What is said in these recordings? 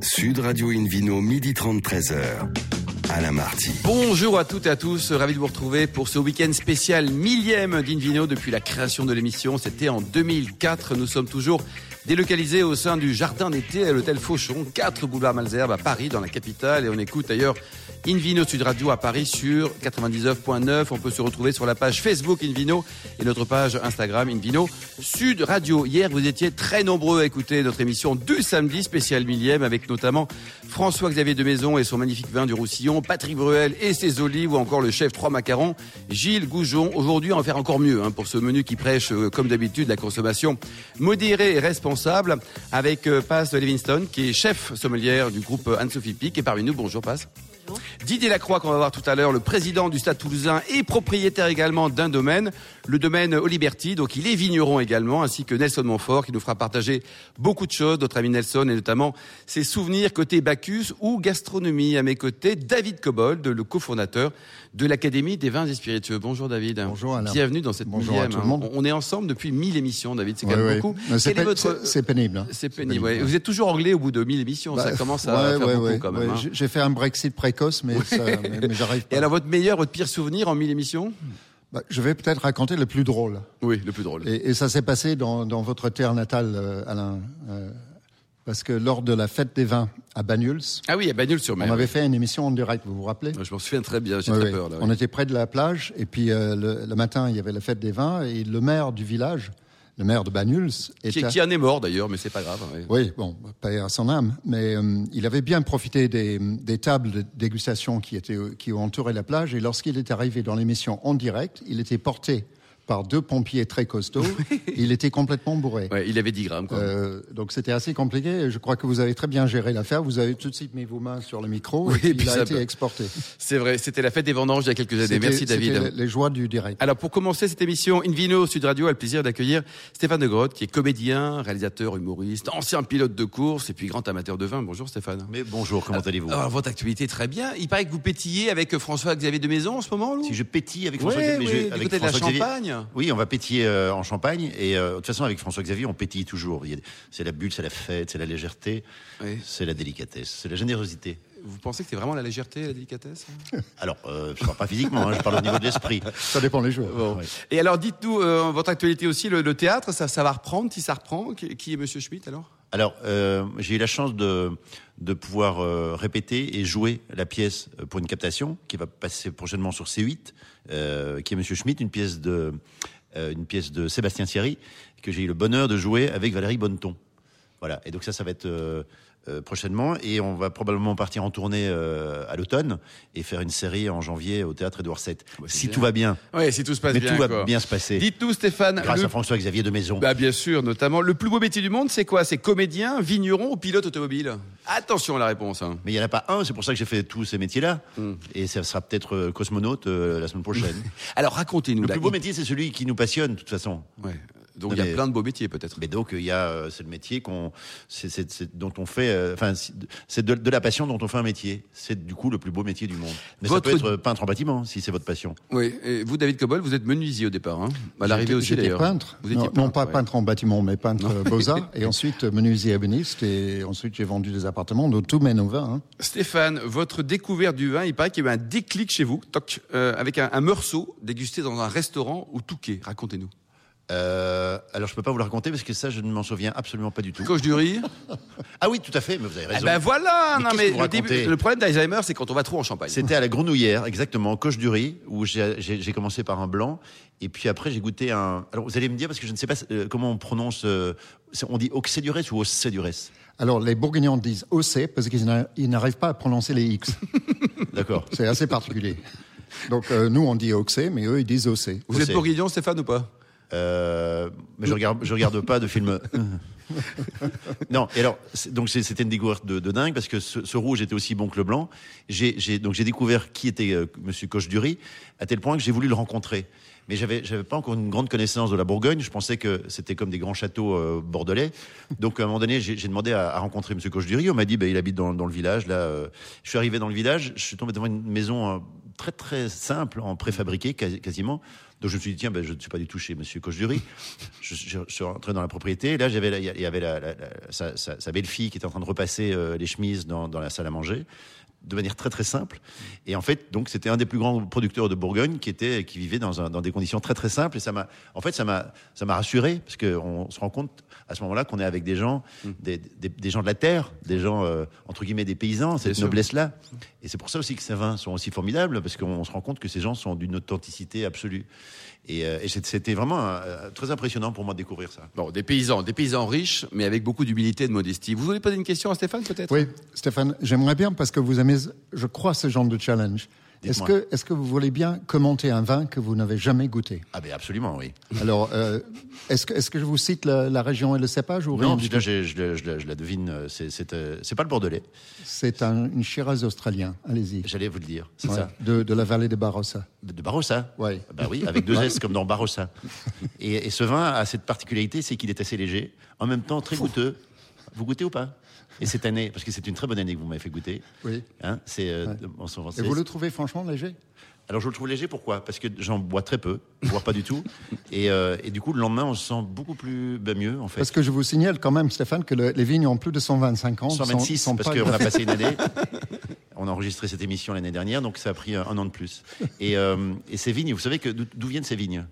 Sud Radio Invino, midi 30, 13h. Alain Marty. Bonjour à toutes et à tous, ravi de vous retrouver pour ce week-end spécial millième d'Invino depuis la création de l'émission. C'était en 2004. Nous sommes toujours délocalisés au sein du jardin d'été à l'hôtel Fauchon, 4 boulevard Malzerbe à Paris, dans la capitale. Et on écoute d'ailleurs Invino Sud Radio à Paris sur 99.9. On peut se retrouver sur la page Facebook Invino et notre page Instagram Invino Sud Radio. Hier, vous étiez très nombreux à écouter notre émission du samedi spécial millième avec notamment François-Xavier de Maison et son magnifique vin du Roussillon, Patrick Bruel et ses olives ou encore le chef Trois Macarons, Gilles Goujon. Aujourd'hui, on va faire encore mieux hein, pour ce menu qui prêche, euh, comme d'habitude, la consommation modérée et responsable avec euh, Paz Livingston qui est chef sommelière du groupe Anne-Sophie Pic et parmi nous. Bonjour Paz. Didier Lacroix, qu'on va voir tout à l'heure, le président du Stade toulousain et propriétaire également d'un domaine, le domaine Oliberti. Donc il est vigneron également, ainsi que Nelson Montfort, qui nous fera partager beaucoup de choses, notre ami Nelson, et notamment ses souvenirs côté Bacchus ou gastronomie. À mes côtés, David Cobold, le cofondateur de l'Académie des vins et spiritueux. Bonjour David. Bonjour Alain. Bienvenue dans cette Bonjour millième. à tout le monde. On est ensemble depuis 1000 émissions, David. C'est quand Ouais, même ouais. beaucoup. C'est pe- votre- pénible. hein. C'est pénible. ouais. Vous êtes toujours anglais au bout de 1000 émissions. ça Bah, commence à faire beaucoup quand même. hein. J'ai fait un Brexit précoce, mais, ça- mais- mais j'arrive pas. Et alors votre meilleur, votre pire souvenir en 1000 émissions? Bah, je vais peut-être raconter le plus drôle. Oui, le plus drôle. Et, et ça s'est passé dans, dans votre terre natale, euh, Alain. euh, parce que lors de la fête des vins à Banyuls, Ah oui, à Bagnols sur on mer. avait fait une émission en direct, vous vous rappelez? Je m'en souviens très bien, j'ai très peur là. On était près de la plage, et puis euh, le, le matin, il y avait la fête des vins, et le maire du village, le maire de Banyuls, Qui, qui en est mort d'ailleurs, mais c'est pas grave. oui. Oui, bon, pas à son âme, mais euh, il avait bien profité des, des tables de dégustation qui, étaient, qui ont entouré la plage. Et lorsqu'il est arrivé dans l'émission en direct, il était porté par deux pompiers très costauds. il était complètement bourré. Ouais, il avait 10 grammes. Quoi. Euh, donc c'était assez compliqué. Je crois que vous avez très bien géré l'affaire. Vous avez tout de suite mis vos mains sur le micro Oui, et puis puis il a été peut- exporté. C'est vrai, c'était la fête des vendanges il y a quelques années. Merci David. les joies du direct. Alors pour commencer cette émission, Invino Sud Radio a le plaisir d'accueillir Stéphane de Grotte, qui est comédien, réalisateur, humoriste, ancien pilote de course et puis grand amateur de vin. Bonjour Stéphane. Mais bonjour, comment allez-vous? Alors votre actualité très bien. Il paraît que vous pétillez avec François-Xavier de Maison en ce moment. Lou Si je pétille avec Ouais, François Xavier, ouais, avec de la Xavier- Champagne. Oui, on va pétiller euh, en Champagne et euh, de toute façon avec François Xavier, on pétille toujours. C'est la bulle, c'est la fête, c'est la légèreté, Oui. c'est la délicatesse, c'est la générosité. Vous pensez que c'est vraiment la légèreté, la délicatesse Alors, euh, je parle pas physiquement, hein, je parle au niveau de l'esprit. Ça dépend des jours. Bon. Ouais. Et alors dites-nous, euh, votre actualité aussi, le, le théâtre, ça, ça va reprendre, si ça reprend. Qui, qui est Monsieur Schmitt alors? Alors, euh, j'ai eu la chance de, de pouvoir euh, répéter et jouer la pièce euh, pour une captation qui va passer prochainement sur C8, euh, qui est Monsieur Schmitt, une pièce de, une pièce de Sébastien Thierry que j'ai eu le bonheur de jouer avec Valérie Bonneton. Voilà. Et donc ça, ça va être prochainement et on va probablement partir en tournée euh, à l'automne et faire une série en janvier au théâtre Édouard VII. si bien. tout va bien, Oui, si tout se passe mais bien. tout va bien se passer. Dites-nous Stéphane, Grâce le- à François-Xavier de Maison. Bah bien sûr, notamment. Le plus beau métier du monde, c'est quoi? C'est comédien, vigneron ou pilote automobile? Attention à la réponse. hein. Mais il n'y en a pas un, c'est pour ça que j'ai fait tous ces métiers-là. Hmm. Et ça sera peut-être euh, cosmonaute euh, la semaine prochaine. Alors racontez-nous. le là, plus beau il- métier, c'est celui qui nous passionne, de toute façon. Ouais. Donc il y a mais- plein de beaux métiers peut-être. Mais donc, il y a, euh, c'est le métier qu'on, c'est, dont on fait, euh, enfin, c'est- de, de la passion dont on fait un métier. C'est du coup le plus beau métier du monde. Mais Votre- ça peut être peintre en bâtiment, si c'est votre passion. Oui. Et vous, David Cobol, vous êtes menuisier au départ. Hein à l'arrivée aussi J'étais d'ailleurs. peintre. Vous étiez non, non, pas ouais. peintre en bâtiment, mais peintre euh, beaux-arts. et ensuite euh, menuisier ébéniste. Et ensuite, j'ai vendu des appartements. Donc, tout mène au vin. hein. Stéphane, votre découverte du vin, il paraît qu'il y a eu un déclic chez vous, toc, euh, avec un, un meursault dégusté dans un restaurant au Touquet. Racontez-nous. Euh, alors, je peux pas vous le raconter parce que ça, je ne m'en souviens absolument pas du tout. Coche du riz. Ah oui, tout à fait, mais vous avez Eh raison. ben voilà. Mais non qu'est-ce mais que vous le, début- racontez le problème d'Alzheimer, c'est quand on va trop en Champagne. C'était à la Grenouillère, exactement, Coche du Riz, où j'ai commencé par un blanc, et puis après j'ai goûté un. Alors vous allez me dire parce que je ne sais pas euh, comment on prononce. euh, on dit Oxédurès ou Oxédurès Alors, les Bourguignons disent OC parce qu'ils n'a- ils n'arrivent pas à prononcer les X. D'accord. C'est assez particulier. Donc, euh, nous, on dit OC, mais eux, ils disent OC. Vous êtes bourguignon, Stéphane, ou pas? Euh, mais je regarde, je regarde pas de film. non. Et alors, donc c'était une découverte de, de dingue parce que ce, ce rouge était aussi bon que le blanc. J'ai, donc j'ai découvert qui était euh, Monsieur Coche-Dury à tel point que j'ai voulu le rencontrer. Mais j'avais, j'avais pas encore une grande connaissance de la Bourgogne. Je pensais que c'était comme des grands châteaux euh, bordelais. Donc à un moment donné, j'ai, demandé à, à rencontrer Monsieur Coche-Dury. On m'a dit, bah, il habite dans, dans le village. Là, euh, je suis arrivé dans le village. Je suis tombé devant une maison euh, très très simple, en préfabriqué quasi- quasiment. Donc je me suis dit, tiens, ben, je ne suis pas du tout chez Monsieur Cochedury. je, je, suis rentré dans la propriété. Là, j'avais, il y avait sa belle-fille qui était en train de repasser euh, les chemises dans, dans la salle à manger de manière très très simple. Et en fait, donc c'était un des plus grands producteurs de Bourgogne qui était qui vivait dans, un- dans des conditions très très simples. Et ça m'a, en fait, ça m'a ça m'a rassuré parce que on se rend compte à ce moment-là qu'on est avec des gens, des, des, des gens de la terre, des gens euh, entre guillemets des paysans, cette noblesse-là. Et c'est pour ça aussi que ces vins sont aussi formidables parce qu'on se rend compte que ces gens sont d'une authenticité absolue. Et, euh, et c'était vraiment euh, très impressionnant pour moi de découvrir ça. Bon, des paysans, des paysans riches, mais avec beaucoup d'humilité et de modestie. Vous voulez poser une question à Stéphane, peut-être? Oui, Stéphane, j'aimerais bien, parce que vous aimez, je crois, ce genre de challenge. Est-ce que, est-ce que vous voulez bien commenter un vin que vous n'avez jamais goûté? Ah ben absolument, oui. Alors, euh, est-ce que, est-ce que je vous cite la, la région et le cépage ou rien Non, parce que je, je, je, je la devine. euh, C'est euh, pas le bordelais. C'est un, une Shiraz australien. Allez-y. J'allais vous le dire. C'est Ouais, ça. de, de la vallée de Barossa. De, Barossa. Ouais. Bah oui, avec deux S comme dans Barossa. Et, et ce vin a cette particularité, c'est qu'il est assez léger, en même temps très goûteux. Vous goûtez ou pas? Et cette année, parce que c'est une très bonne année que vous m'avez fait goûter. Oui. Hein, c'est euh, Ouais. Et vous le trouvez franchement léger? Alors je le trouve léger, pourquoi? Parce que j'en bois très peu, voire pas du tout. Et, euh, et du coup, le lendemain, on se sent beaucoup plus ben, mieux, en fait. Parce que je vous signale quand même, Stéphane, que le- les vignes ont plus de 125 ans. 126, sont, sont parce qu'on a passé une année. On a enregistré cette émission l'année dernière, donc ça a pris un, un an de plus. Et, euh, et ces vignes, vous savez que d'où viennent ces vignes?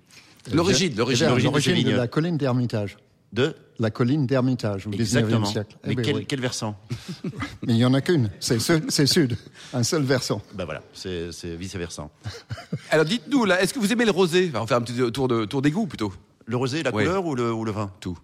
L'origine, l'origine. de de la colline d'Hermitage. De La colline d'Hermitage, au 19e Exactement. siècle. Eh Mais ben quel, oui. quel versant Mais il n'y en a qu'une, c'est sud, c'est sud, un seul versant. Ben voilà, c'est c'est vice-versant. Alors dites-nous, là, est-ce que vous aimez le rosé? Enfin, On va faire un petit tour de tour d'égout plutôt. Le rosé, la Ouais. couleur ou le, ou le vin? Tout.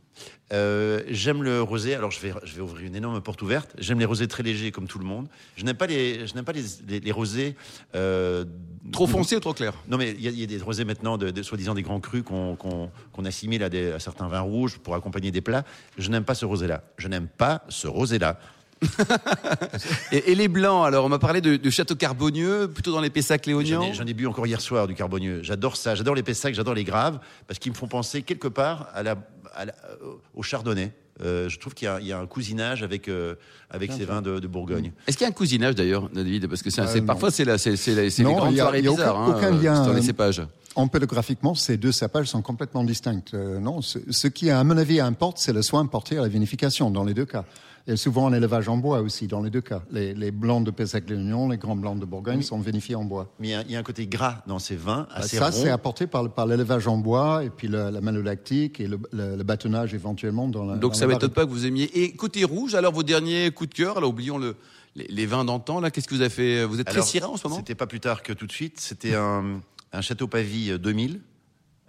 Euh, J'aime le rosé. Alors je vais, je vais ouvrir une énorme porte ouverte. J'aime les rosés très légers comme tout le monde. Je n'aime pas les, je n'aime pas les, les, les rosés. euh, Trop foncé ou trop clair Non, mais il y, a- il y a des rosés maintenant, de, de- soi-disant des grands crus qu'on qu'on- qu'on assimile à, des, à certains vins rouges pour accompagner des plats. Je n'aime pas ce rosé-là. Je n'aime pas ce rosé-là. et, et les blancs, alors on m'a parlé de, de château carbonieux, plutôt dans les Pessac J'en léoniens. ai, j'en ai bu encore hier soir du carbonieux. J'adore ça. J'adore les Pessac, j'adore les graves, parce qu'ils me font penser quelque part à la, à la- euh, au chardonnay. Euh, je trouve qu'il y, a- il y a un cousinage avec, euh, avec ces vins de, de Bourgogne. Est-ce qu'il y a un cousinage d'ailleurs, David? Parce que Euh, parfois c'est, les Non, grandes il y a- soirées il y a bizarres aucun- hein, aucun lien, dans les cépages. Empédographiquement, ces deux cépages sont complètement distincts. Euh, non, ce, ce qui, à mon avis, importe, c'est le soin porté à la vinification dans les deux cas. Et souvent un élevage en bois aussi dans les deux cas. Les, les blancs de Pessac-Léognan, les grands blancs de Bourgogne sont vinifiés en bois. Mais il y, a, il y a un côté gras dans ces vins, assez ça, c'est apporté par, le- par l'élevage en bois et puis la malolactique et le, le- le bâtonnage éventuellement dans la. Donc dans ça la m'étonne pas que vous aimiez. Et côté rouge, alors vos derniers coups de cœur, alors oublions le, les, les vins d'antan, là, qu'est-ce que vous avez fait? Vous êtes très ciré en ce moment? C'était pas plus tard que tout de suite. C'était un, un château Pavie euh, 2000.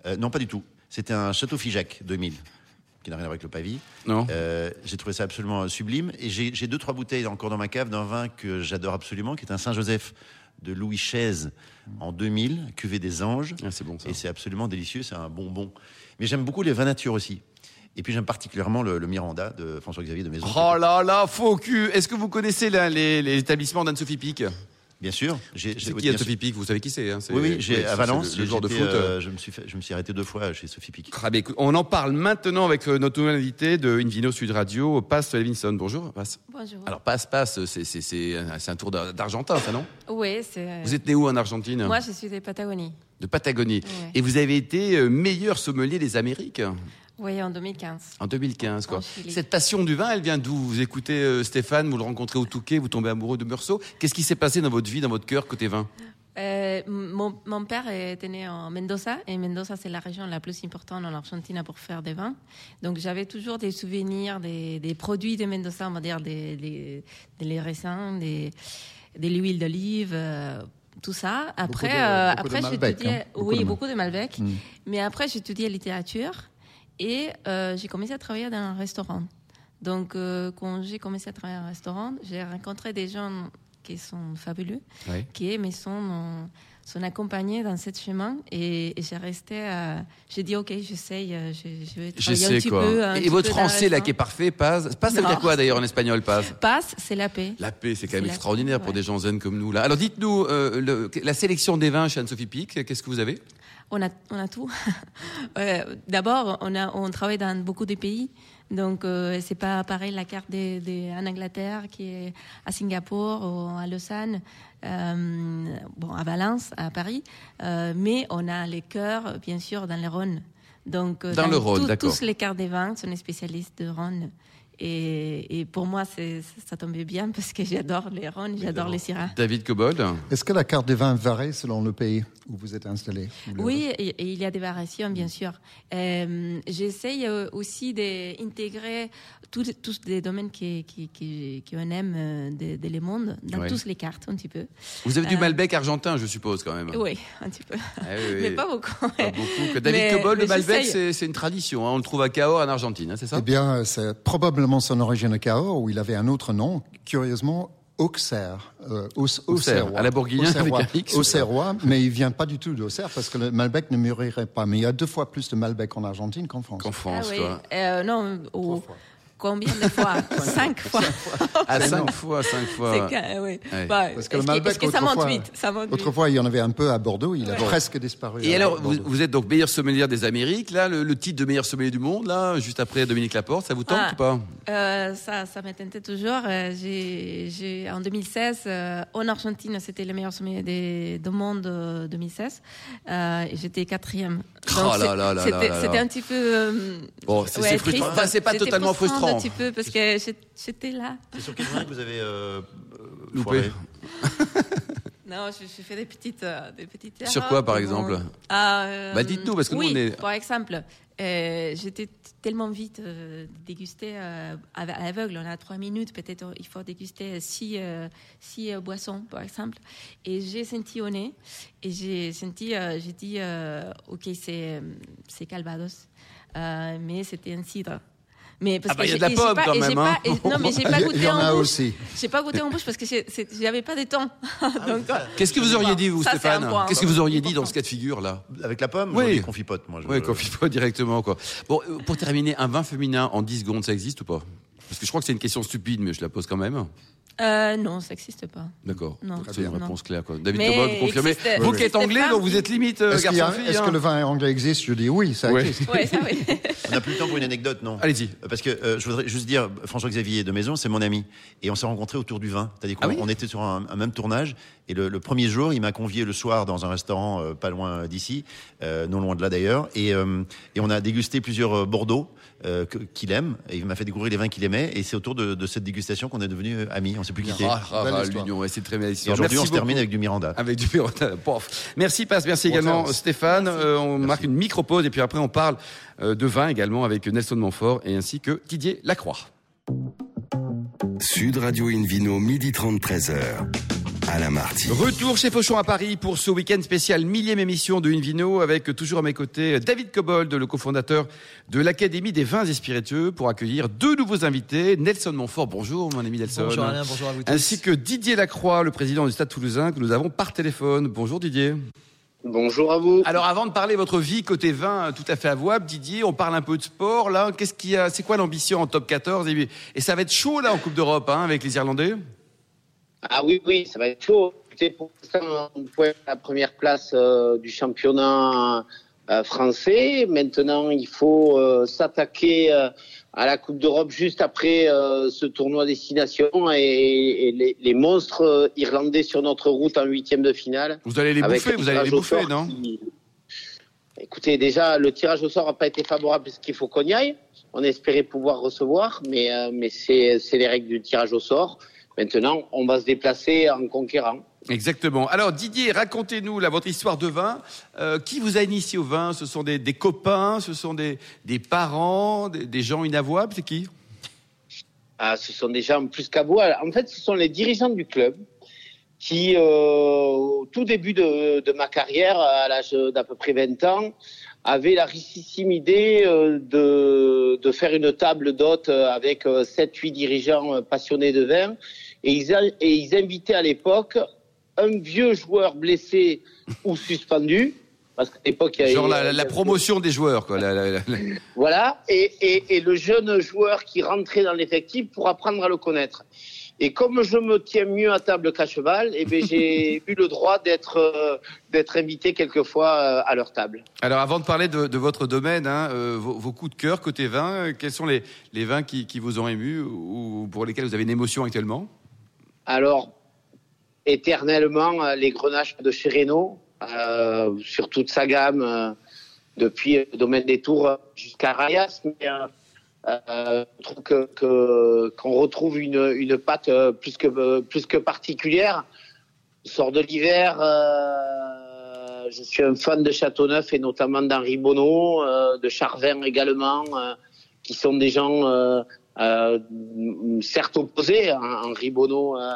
Euh, non, pas du tout. C'était un château Figeac 2000, qui n'a rien à voir avec le Pavie. Non Euh, j'ai trouvé ça absolument sublime. Et j'ai deux, trois bouteilles encore dans ma cave d'un vin que j'adore absolument, qui est un Saint-Joseph de Louis XVI en 2000, cuvée des anges. Ah, c'est bon ça. Et c'est absolument délicieux, c'est un bonbon. Mais j'aime beaucoup les vins nature aussi. Et puis j'aime particulièrement le, le Miranda de François-Xavier de Maison. Oh là là, faux cul Est-ce que vous connaissez là, les, les établissements d'Anne-Sophie Pic? Bien sûr. J'ai- C'est qui sûr. Anne-Sophie Pic Vous savez qui c'est hein Oui, oui, j'ai, oui, à Valence, le, le joueur de foot. euh, je, me suis fait- je me suis arrêté deux fois chez Sophie Pic. Ah, on en parle maintenant avec euh, notre nouvel invité de Invino Sud Radio, Passe Levinson. Bonjour, Passe. Bonjour. Alors, Passe, Passe, c'est, c'est, c'est, un- tour d'Ar- d'Argentin, ça, non? Oui, c'est. Vous êtes né où en Argentine? Moi, je suis de Patagonie. De Patagonie. Ouais. Et vous avez été euh, meilleur sommelier des Amériques? Oui, en 2015. en 2015. Quoi. En. Cette passion du vin, elle vient d'où? Vous écoutez euh, Stéphane, vous le rencontrez au Touquet, vous tombez amoureux de Meursault. Qu'est-ce qui s'est passé dans votre vie, dans votre cœur, côté vin? Euh, mon, mon père était né en Mendoza et Mendoza c'est la région la plus importante en Argentine pour faire des vins. Donc j'avais toujours des souvenirs des, des produits de Mendoza, on va dire des, des, raisins, des, de l'huile d'olive, euh, tout ça. Après, de- euh, beaucoup de après Malbec, j'étudiais, hein. Oui, beaucoup de Malbec. Mm. Mais après j'étudiais littérature et euh, j'ai commencé à travailler dans un restaurant. Donc euh, quand j'ai commencé à travailler dans un restaurant, j'ai rencontré des gens qui sont fabuleux Oui. qui mais sont, sont accompagnés dans ce chemin et, et j'ai resté j'ai dit ok j'essaye euh, je, je vais travailler un petit quoi. peu un Et petit votre peu français là qui est parfait, passe. Passe, ça veut dire quoi d'ailleurs en espagnol, passe passe c'est la paix La paix, c'est quand même extraordinaire pour ouais. des gens zen comme nous. Là. Alors dites-nous, euh, la sélection des vins chez Anne-Sophie Pic, qu'est-ce que vous avez? On a on a tout Euh, d'abord on a on travaille dans beaucoup de pays Donc, euh, c'est pas pareil la carte de, de- en Angleterre qui est à Singapour ou à Lausanne, euh, bon, à Valence, à Paris. Euh, mais on a les cœurs, bien sûr, dans le Rhône. Donc, Dans le Rhône, tout- d'accord. tous les cartes des vins sont des spécialistes de Rhône. Et, et pour moi, ça tombait bien parce que j'adore les Rhônes, j'adore les Syrah. David Cobold. Est-ce que la carte des vins varie selon le pays où vous êtes installé Oui, et, il y a des variations, bien sûr. Euh, J'essaye euh, aussi d'intégrer tous, tous des domaines qui, qui, qui, qu'on aime euh, de, de le monde dans Ouais. toutes les cartes, un petit peu. Vous avez du Malbec argentin, je suppose, quand même. Oui, un petit peu. Ah oui, oui. Mais pas beaucoup. Pas beaucoup. Que David Mais- Cobold, le Malbec, c'est une tradition. hein. On le trouve à Cahors, en Argentine, hein, c'est ça? Eh bien, c'est probablement son origine à Cahors, où il avait un autre nom, curieusement, Auxerre. Euh, Auxerre, Auxerrois. à la Bourguignonne Auxerrois. mais il vient pas du tout d'Auxerre, parce que le Malbec ne mûrirait pas. Mais il y a deux fois plus de Malbec en Argentine qu'en France. Qu'en France, ah oui. quoi. Euh, non, au- combien de fois? Cinq fois. À C'est cinq fois, cinq fois. oui. Ouais. Bah, Parce que le Malbec, que ça monte vite? Ça monte vite. Autrefois, il y en avait un peu à Bordeaux, il a presque disparu. Et alors, vous, êtes donc meilleur sommelier des Amériques, là, le, le titre de meilleur sommelier du monde, là, juste après Dominique Laporte, ça vous tente Ah. ou pas? Euh, ça, ça me tentait toujours. Euh, j'ai, j'ai- en 2016, euh, en Argentine, c'était le meilleur sommet des, du monde euh, 2016. Euh, et j'étais quatrième. Oh Donc, là c'est- là là là c'était, là c'était là. un petit peu. euh, Bon, c'est ouais, frustrant. Enfin, c'est pas totalement frustrant. Un petit peu parce que j'étais là. C'est sur quel vin que vous avez euh, Loupé. Non, je, je fais des petites, euh, des petites Sur erreurs, quoi, par exemple Ah, euh, Bah, dites-nous, parce que nous, oui, on est- Par exemple, euh, j'étais tellement vite euh, déguster euh, à à l'aveugle. On a trois minutes, peut-être il faut déguster six, euh, six euh, boissons, par exemple. Et j'ai senti au nez, et j'ai senti, euh, j'ai dit, euh, ok, c'est c'est Calvados, Euh, mais c'était un cidre. Mais parce Ah bah, que il y a de la pomme, pas- quand même, pas- hein. et- non, mais j'ai pas Il y- goûté y en bouche. aussi. J'ai pas goûté en bouche parce que j'avais pas de temps. Donc, Qu'est-ce que vous auriez dit, vous, Ça, Stéphane. Qu'est-ce que vous auriez dit dans ce cas de figure-là Avec la pomme Oui. Confipote, moi. je- Oui, confie pas directement, quoi. Bon, euh, pour terminer, un vin féminin en 10 secondes, ça existe ou pas? Parce que je crois que c'est une question stupide, mais je la pose quand même. Euh, non, ça n'existe pas. D'accord. C'est une Non. réponse claire, quoi. David Cobol, vous confirmez existe- Vous Oui, qui êtes anglais, donc vous êtes limite euh, Est-ce est-ce hein que le vin anglais existe Je dis oui, ça Ouais. existe. Ouais, ça oui. On n'a plus le temps pour une anecdote, non? Allez-y. Euh, Parce que euh, je voudrais juste dire, François-Xavier de Maison, c'est mon ami. Et on s'est rencontrés autour du vin. C'est-à-dire qu'on Ah oui? on était sur un, un même tournage. Et le, le premier jour, il m'a convié le soir dans un restaurant euh, pas loin d'ici, euh, non loin de là d'ailleurs. Et, euh, et on a dégusté plusieurs euh, Bordeaux euh, que- qu'il aime. Et il m'a fait découvrir les vins qu'il aimait. Et c'est autour de, de cette dégustation qu'on est devenus euh, amis. On s'est plus quittés. Ah, ah, ah, l'union, ouais, c'est très belle histoire. aujourd'hui, on se termine avec du Miranda. Avec du Miranda. Pof. Merci Passe, merci Bon également. Stéphane. Euh, on marque une micro-pause et puis après on parle euh, de vin également avec Nelson Montfort et ainsi que Didier Lacroix. Sud Radio Invino, midi 30, 13h. Alain Marty. Retour chez Fauchon à Paris pour ce week-end spécial millième émission de Invino avec toujours à mes côtés David Cobold, le cofondateur de l'Académie des vins et spiritueux pour accueillir deux nouveaux invités. Nelson Montfort, bonjour mon ami Nelson. Bonjour Alain, bonjour à vous tous. Ainsi que Didier Lacroix, le président du Stade Toulousain que nous avons par téléphone. Bonjour Didier. Bonjour à vous. Alors avant de parler de votre vie côté vin tout à fait avouable, Didier, on parle un peu de sport là. Qu'est-ce qu'il y a? C'est quoi l'ambition en top 14 et, et ça va être chaud là en Coupe d'Europe hein, avec les Irlandais? Ah oui, oui, ça va être chaud. Pour l'instant, on peut la première place euh, du championnat euh, français. Maintenant, il faut euh, s'attaquer à la Coupe d'Europe juste après ce tournoi destination et, et les, les monstres irlandais sur notre route en huitième de finale. Vous allez les bouffer, vous allez les bouffer, non qui- Écoutez, déjà, le tirage au sort n'a pas été favorable parce qu'il faut qu'on y aille. On espérait pouvoir recevoir, mais, mais c'est c'est les règles du tirage au sort. Maintenant, on va se déplacer en conquérant. Exactement. Alors Didier, racontez-nous là votre histoire de vin. Euh, qui vous a initié au vin? Ce sont des, des copains, ce sont des, des parents, des, des gens inavouables, c'est qui? Ah, ce sont des gens plus boire. En fait, ce sont les dirigeants du club qui, euh, au tout début de, de ma carrière, à l'âge d'à peu près 20 ans, avaient la richissime idée euh, de, de faire une table d'hôtes avec 7-8 dirigeants passionnés de vin. Et ils, a- et ils invitaient à l'époque un vieux joueur blessé ou suspendu. Parce qu'à l'époque, il y avait- Genre la, promotion des joueurs, quoi. La- voilà, et, et, et le jeune joueur qui rentrait dans l'effectif pour apprendre à le connaître. Et comme je me tiens mieux à table qu'à cheval, eh ben, j'ai eu le droit d'être euh, d'être invité quelquefois euh, à leur table. Alors, avant de parler de, de votre domaine, hein, euh, vos, vos coups de cœur côté vin, quels sont les, les vins qui, qui vous ont ému ou pour lesquels vous avez une émotion actuellement? Alors, éternellement, euh, les grenaches de chez euh, sur toute sa gamme, euh, depuis le domaine des Tours jusqu'à Rayas. Mais, euh, je trouve que qu'on retrouve une, une euh, plus que plus que particulière. Sort de l'hiver. je suis un fan de Châteauneuf et notamment d'Henri Bonneau, de Charvin également, qui sont des gens euh, certes opposés. hein. Henri Bonneau euh,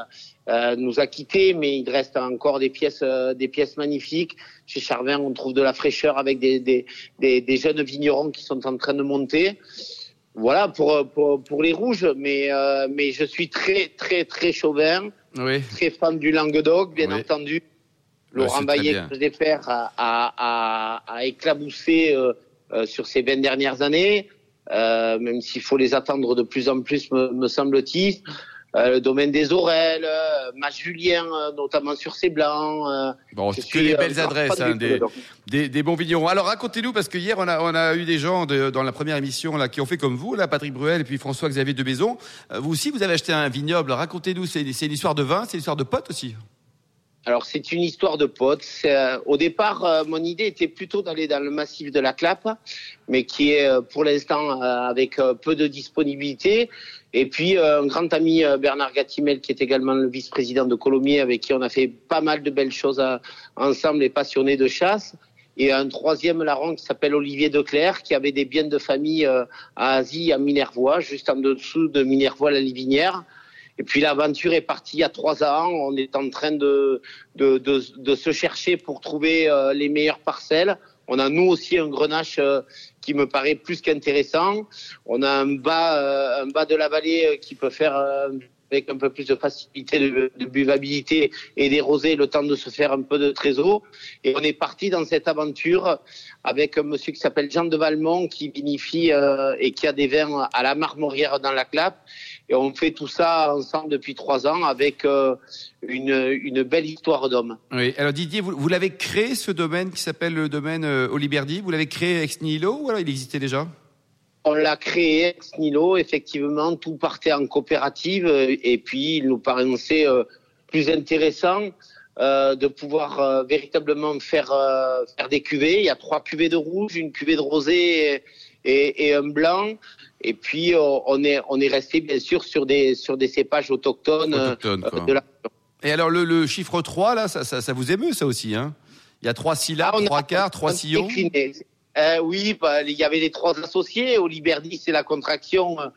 euh, nous a quittés, mais il reste encore des pièces, euh, des pièces magnifiques. Chez Charvin, on trouve de la fraîcheur avec des, des, des, des jeunes vignerons qui sont en train de monter. Voilà pour, pour, pour les rouges, mais, euh, mais je suis très, très, très chauvin, Oui. très fan du Languedoc, bien Oui. entendu. Ouais, Laurent Baillet, que Pères, a, a, a, a éclaboussé sur ces 20 dernières années, euh, même s'il faut les attendre de plus en plus, me, me semble-t-il. Euh, le domaine des Aurelles, euh, Mas Julien, euh, notamment sur ses blancs. euh, Bon, je que les euh, belles adresses, hein, des, des, des bons vignerons. Alors racontez-nous, parce que hier on a, on a eu des gens de- dans la première émission là qui ont fait comme vous, là, Patrick Bruel et puis François-Xavier de Maison. Euh, vous aussi, vous avez acheté un vignoble. Racontez-nous, c'est c'est une histoire de vin, c'est une histoire de potes aussi. Alors c'est une histoire de potes. Euh, au départ, euh, mon idée était plutôt d'aller dans le massif de la Clappe, mais qui est euh, pour l'instant euh, avec euh, peu de disponibilité. Et puis euh, un grand ami Bernard Gatimel, qui est également le vice-président de Colomiers, avec qui on a fait pas mal de belles choses ensemble, et passionnés de chasse. Et un troisième larron qui s'appelle Olivier Declerc, qui avait des biens de famille à Asie, à Minervois, juste en dessous de Minervois la Livinière. Et puis l'aventure est partie il y a trois ans. On est en train de, de, de, de se chercher pour trouver euh, les meilleures parcelles. On a nous aussi un grenache euh, qui me paraît plus qu'intéressant. On a un bas, euh, un bas de la vallée euh, qui peut faire euh, avec un peu plus de facilité de, de buvabilité et des rosés le temps de se faire un peu de trésor. Et on est parti dans cette aventure avec un monsieur qui s'appelle Jean de Valmont qui vinifie euh, et qui a des vins à la marmorière dans la clappe. Et on fait tout ça ensemble depuis trois ans avec euh, une, une belle histoire d'homme. Oui. Alors Didier, vous, vous l'avez créé ce domaine qui s'appelle le domaine euh, Oliberdi? Vous l'avez créé ex nihilo ou alors il existait déjà? On l'a créé ex nihilo, effectivement, tout partait en coopérative euh, et puis il nous paraissait euh, plus intéressant euh, de pouvoir euh, véritablement faire, euh, faire des cuvées. Il y a trois cuvées de rouge, une cuvée de rosé et, et, et un blanc. Et puis euh, on est on est resté bien sûr sur des sur des cépages autochtones, euh, de la Et alors le, le chiffre 3, là, ça, ça, ça vous émeut ça aussi hein? Il y a trois syllabes, Ah, trois quarts, trois sillons. décliné. Euh, oui, bah, il y avait les trois associés. Oliberdi, c'est la contraction euh,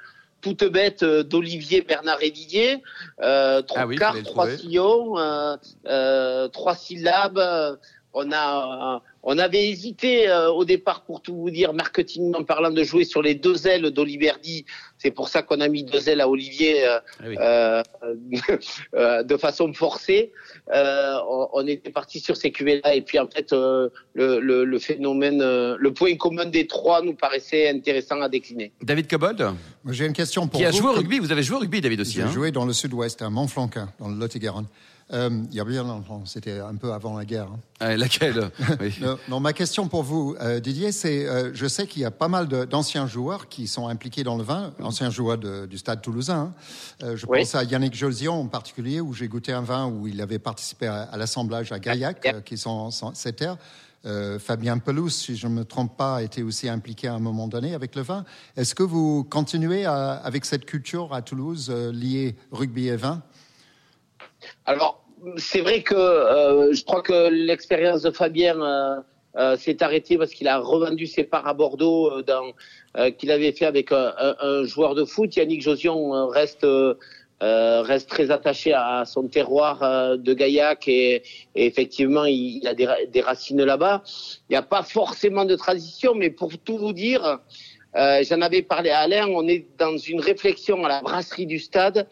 toute bête euh, d'Olivier, Bernard et Didier. Euh, trois Ah oui, quarts, trois sillons, euh, euh, trois syllabes. On a, euh, on avait hésité euh, au départ, pour tout vous dire, marketingment parlant, de jouer sur les deux ailes d'Oliberdi. C'est pour ça qu'on a mis deux ailes à Olivier. euh, Ah oui. euh, euh, de façon forcée. Euh, on, on était parti sur ces cuvées-là et puis en fait euh, le, le, le phénomène, euh, le point commun des trois nous paraissait intéressant à décliner. David Cobold, J'ai une question pour qui a vous. joué au rugby. Vous avez joué au rugby, David aussi. J'ai Hein joué dans le sud-ouest, à Montflanquin, dans le Lot-et-Garonne. Euh, il y a bien longtemps, c'était un peu avant la guerre. hein. Ah, laquelle? Oui. Non, non, ma question pour vous, euh, Didier, c'est, euh, je sais qu'il y a pas mal d'anciens joueurs qui sont impliqués dans le vin, anciens joueurs de- du Stade Toulousain. hein. Euh, je Oui. pense à Yannick Josion en particulier, où j'ai goûté un vin où il avait participé à, à l'assemblage à Gaillac, euh, qui sont ces terres. Euh, Fabien Pelouse, si je ne me trompe pas, était aussi impliqué à un moment donné avec le vin. Est-ce que vous continuez à- avec cette culture à Toulouse euh, liée rugby et vin? Alors c'est vrai que euh, je crois que l'expérience de Fabien euh, s'est arrêtée parce qu'il a revendu ses parts à Bordeaux euh, euh, qu'il avait fait avec un, joueur de foot. Yannick Josion reste reste très attaché à son terroir de Gaillac et, et effectivement il, il a des, ra- des racines là-bas. Il n'y a pas forcément de transition, mais pour tout vous dire, j'en avais parlé à Alain, on est dans une réflexion à la brasserie du stade.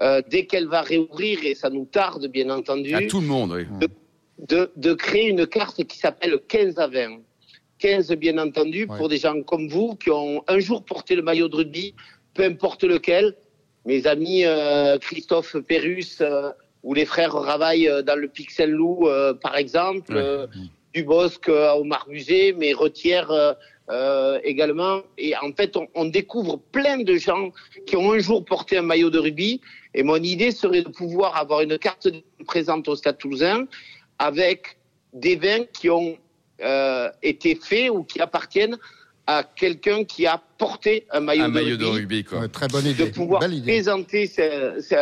euh, dès qu'elle va réouvrir, et ça nous tarde bien entendu, À tout le monde, oui. de, de créer une carte qui s'appelle 15 à 20. 15 bien entendu Ouais. pour des gens comme vous qui ont un jour porté le maillot de rugby, peu importe lequel, mes amis euh, Christophe Perrus euh, ou les frères Ravaille euh, dans le Pixel Loup, euh, par exemple, Ouais. euh, Dubosc euh, au Marmusée, mais Retière euh, euh, également. Et en fait, on, on découvre plein de gens qui ont un jour porté un maillot de rugby. Et mon idée serait de pouvoir avoir une carte présente au Stade Toulousain avec des vins qui ont euh, été faits ou qui appartiennent à quelqu'un qui a porté un maillot, Un de, maillot rugby, de rugby, quoi. Ouais, très bonne de idée. pouvoir Belle idée. présenter ce, C'est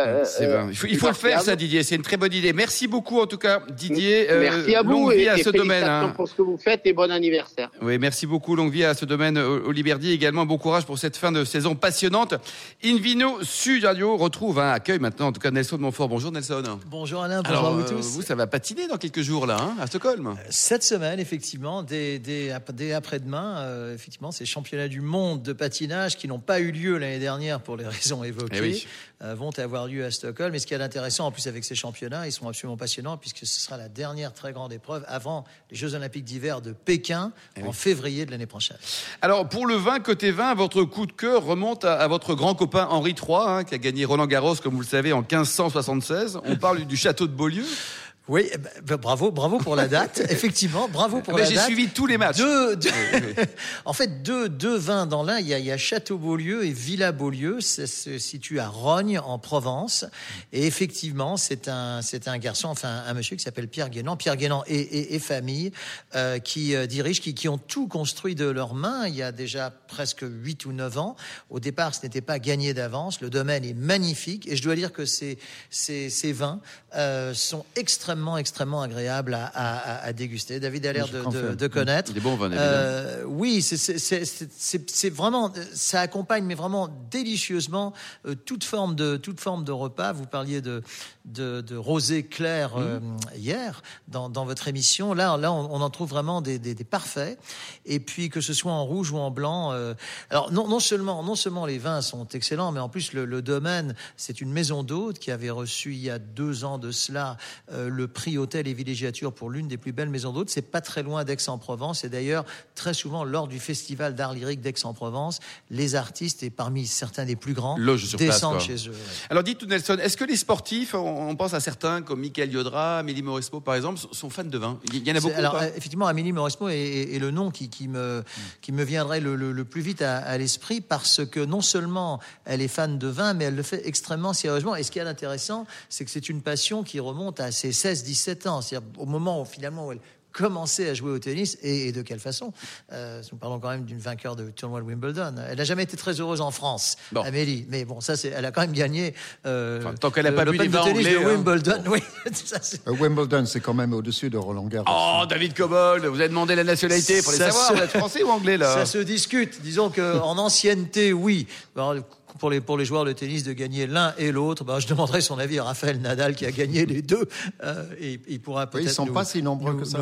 euh. Il faut, il faut le faire, ça, Didier. C'est une très bonne idée. Merci beaucoup, en tout cas, Didier. Euh, Merci à vous longue vie et, à et ce domaine. hein. pour ce que vous faites et bon anniversaire. Oui, merci beaucoup. Longue vie à ce domaine, euh, Olivier Di. Également, bon courage pour cette fin de saison passionnante. Invino Sud Radio retrouve un accueil maintenant, en tout cas, Nelson Montfort. Bonjour, Nelson. Bonjour Alain, bonjour Alors, à vous euh, tous. vous, ça va patiner dans quelques jours, là, hein, à Stockholm. Cette semaine, effectivement, dès, dès, dès après-demain, euh, effectivement, ces championnats du monde de patinage qui n'ont pas eu lieu l'année dernière pour les raisons évoquées Eh oui. euh, vont avoir lieu à Stockholm. Et ce qui est intéressant, en plus, avec ces championnats, ils sont absolument passionnants puisque ce sera la dernière très grande épreuve avant les Jeux Olympiques d'hiver de Pékin Eh en février de l'année prochaine. Alors, pour le vin, côté vin, votre coup de cœur remonte à, à votre grand copain Henri III, hein, qui a gagné Roland Garros, comme vous le savez, en 1576. On parle du château de Beaulieu. Oui, eh ben, ben, bravo, bravo pour la date. Effectivement, bravo pour Mais la j'ai date. suivi tous les matchs. Deux, deux- en fait, deux, deux vins dans l'un. Il y a, a Château-Beaulieu et Villa-Beaulieu. Ça se situe à Rogne, en Provence. Et effectivement, c'est un, c'est un garçon, enfin, un monsieur qui s'appelle Pierre Guénan. Pierre Guénan et, et, et famille, euh, qui euh, dirigent, qui, qui ont tout construit de leurs mains il y a déjà presque 8 ou 9 ans. Au départ, ce n'était pas gagné d'avance. Le domaine est magnifique. Et je dois dire que ces, ces, ces vins euh, sont extrêmement, extrêmement agréables à, à, à- à déguster. David a l'air de, de, confirme. de connaître. Il est bon, vin. Euh, oui, c'est- vraiment, ça accompagne, mais vraiment délicieusement euh, toute forme de toute forme de repas. Vous parliez de de, de rosé clair euh, hier dans, dans votre émission. Là, là, on, on en trouve vraiment des, des, des parfaits. Et puis que ce soit en rouge ou en blanc. euh, alors non, non seulement non seulement les vins sont excellents, mais en plus le, le domaine, c'est une maison d'hôtes qui avait reçu il y a deux ans de cela euh, le prix hôtel et villégiature pour l'une des plus belles maisons d'hôtes. C'est pas très loin d'Aix-en-Provence. Et d'ailleurs, très souvent, lors du festival d'art lyrique d'Aix-en-Provence, les artistes, et parmi certains des plus grands, sur descendent chez eux. ouais. Alors dites-nous Nelson, est-ce que les sportifs, on, pense à certains comme Michael Yodra, Amélie Mauresmo par exemple, sont- fans de vin? Il y en a beaucoup ou alors, pas? euh, effectivement, Amélie Mauresmo est, est- est le nom qui, qui me, qui me viendrait le, le- le plus vite à, à l'esprit parce que non seulement elle est fan de vin, mais elle le fait extrêmement sérieusement. Et ce qui est intéressant, c'est que c'est une passion qui remonte à ses 16-17 ans, c'est-à-dire au moment où finalement où elle commençait à jouer au tennis et, et de quelle façon? Euh, Nous parlons quand même d'une vainqueur de tournoi de Wimbledon. Elle n'a jamais été très heureuse en France, Bon. Amélie. Mais bon, ça, c'est, elle a quand même gagné. euh, Enfin, tant qu'elle a le- pas bu des de tennis anglais, de hein. Wimbledon. Oui, ça, c'est- Euh, Wimbledon, c'est quand même au-dessus de Roland Garros. Oh, David Cobold, vous avez demandé la nationalité pour les Ça savoir. se- Vous êtes français ou anglais là Ça se discute. Disons qu'en ancienneté, oui. Alors, pour les, pour les joueurs de tennis de gagner l'un et l'autre, ben, je demanderai son avis à Raphaël Nadal qui a gagné les deux. Euh, et il pourra peut-être. ils sont nous- pas si nombreux nous- que ça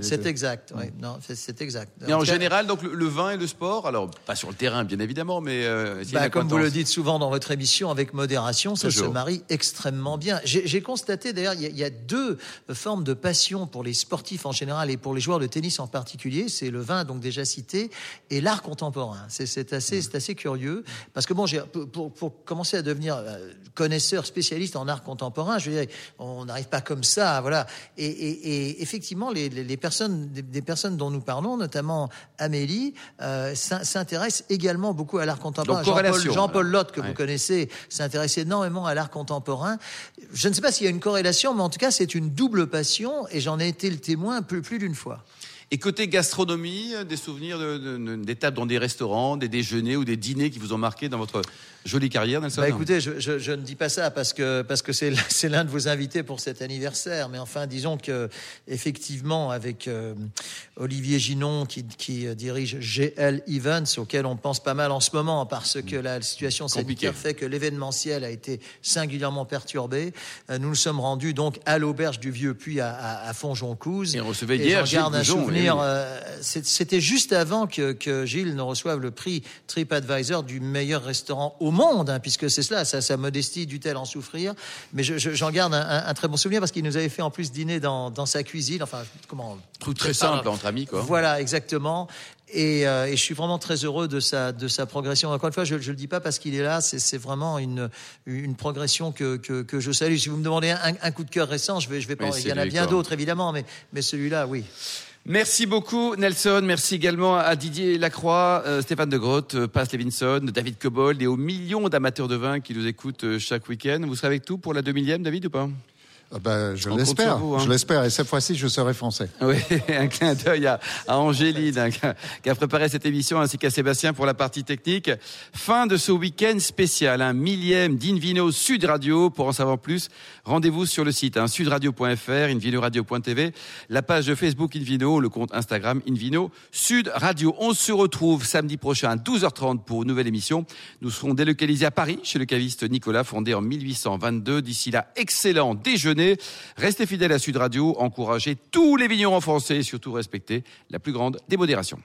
C'est deux. exact. oui. Non, c'est- c'est exact. Mais en général, donc le, le vin et le sport, alors pas sur le terrain bien évidemment, mais euh, Bah, comme vous le dites souvent dans votre émission, avec modération, ça Toujours. se marie extrêmement bien. J'ai j'ai constaté d'ailleurs, il y, a- il y a deux formes de passion pour les sportifs en général et pour les joueurs de tennis en particulier. C'est le vin, donc déjà cité, et l'art contemporain. C'est- C'est assez, c'est assez curieux parce que bon, j'ai pour, commencer à devenir euh, connaisseur, spécialiste en art contemporain, je veux dire, on n'arrive pas comme ça, voilà. Et, et- et effectivement, les, les- les personnes, des, des personnes dont nous parlons, notamment Amélie, euh, s'in- s'intéressent également beaucoup à l'art contemporain. Jean-Paul- alors. Lotte, que Ouais. vous connaissez, s'intéresse énormément à l'art contemporain. Je ne sais pas s'il y a une corrélation, mais en tout cas, c'est une double passion et j'en ai été le témoin plus, plus d'une fois. Et côté gastronomie, des souvenirs de- de- de- d'étapes dans des restaurants, des déjeuners ou des dîners qui vous ont marqué dans votre jolie carrière, Nelson Bah écoutez, je, je- je ne dis pas ça parce que parce que c'est c'est l'un de vos invités pour cet anniversaire, mais enfin disons que effectivement avec euh, Olivier Ginon qui, qui euh, dirige GL Events auquel on pense pas mal en ce moment parce que la situation Compliqué. sanitaire fait que l'événementiel a été singulièrement perturbé. Euh, nous nous sommes rendus donc à l'auberge du Vieux Puy à, à, à Fonjoncouze. Et on recevait Et hier Gilles Goujon, souvenir oui. euh, C'était juste avant que, que Gilles ne reçoive le prix TripAdvisor du meilleur restaurant au monde, hein, puisque c'est cela, sa, sa modestie dut-elle en souffrir. Mais je- je- j'en garde un, un- un très bon souvenir parce qu'il nous avait fait en plus dîner dans, dans sa cuisine. Enfin, comment Truc très simple entre amis, quoi. Voilà, exactement. Et, euh, et je suis vraiment très heureux de sa, de sa progression. Encore une fois, je ne le dis pas parce qu'il est là, c'est vraiment une, une progression que, que, que je salue. Si vous me demandez un, un coup de cœur récent, je vais, je vais pas. Il y en a bien d'autres, évidemment, mais, mais celui-là, oui. Merci beaucoup Nelson, merci également à Didier Lacroix, euh, Stéphane de Grotte, euh, Paz Levinson, David Cobold et aux millions d'amateurs de vin qui nous écoutent euh, chaque week-end. Vous serez avec tout pour la 2000e, David, ou pas? Ah ben, je l'espère. hein. Je l'espère. Et cette fois-ci, je serai français. Oui, un clin d'œil à, à Angéline hein, qui a- qui a préparé cette émission ainsi qu'à Sébastien pour la partie technique. Fin de ce week-end spécial, un millième d'Invino Sud Radio. Pour en savoir plus, rendez-vous sur le site hein, sudradio.fr, invinoradio.tv, la page de Facebook Invino, le compte Instagram Invino Sud Radio. On se retrouve samedi prochain à 12h30 pour une nouvelle émission. Nous serons délocalisés à Paris chez le caviste Nicolas, fondé en 1822. D'ici là, excellent déjeuner. Restez fidèles à Sud Radio, encouragez tous les vignerons français et surtout respectez la plus grande démodération.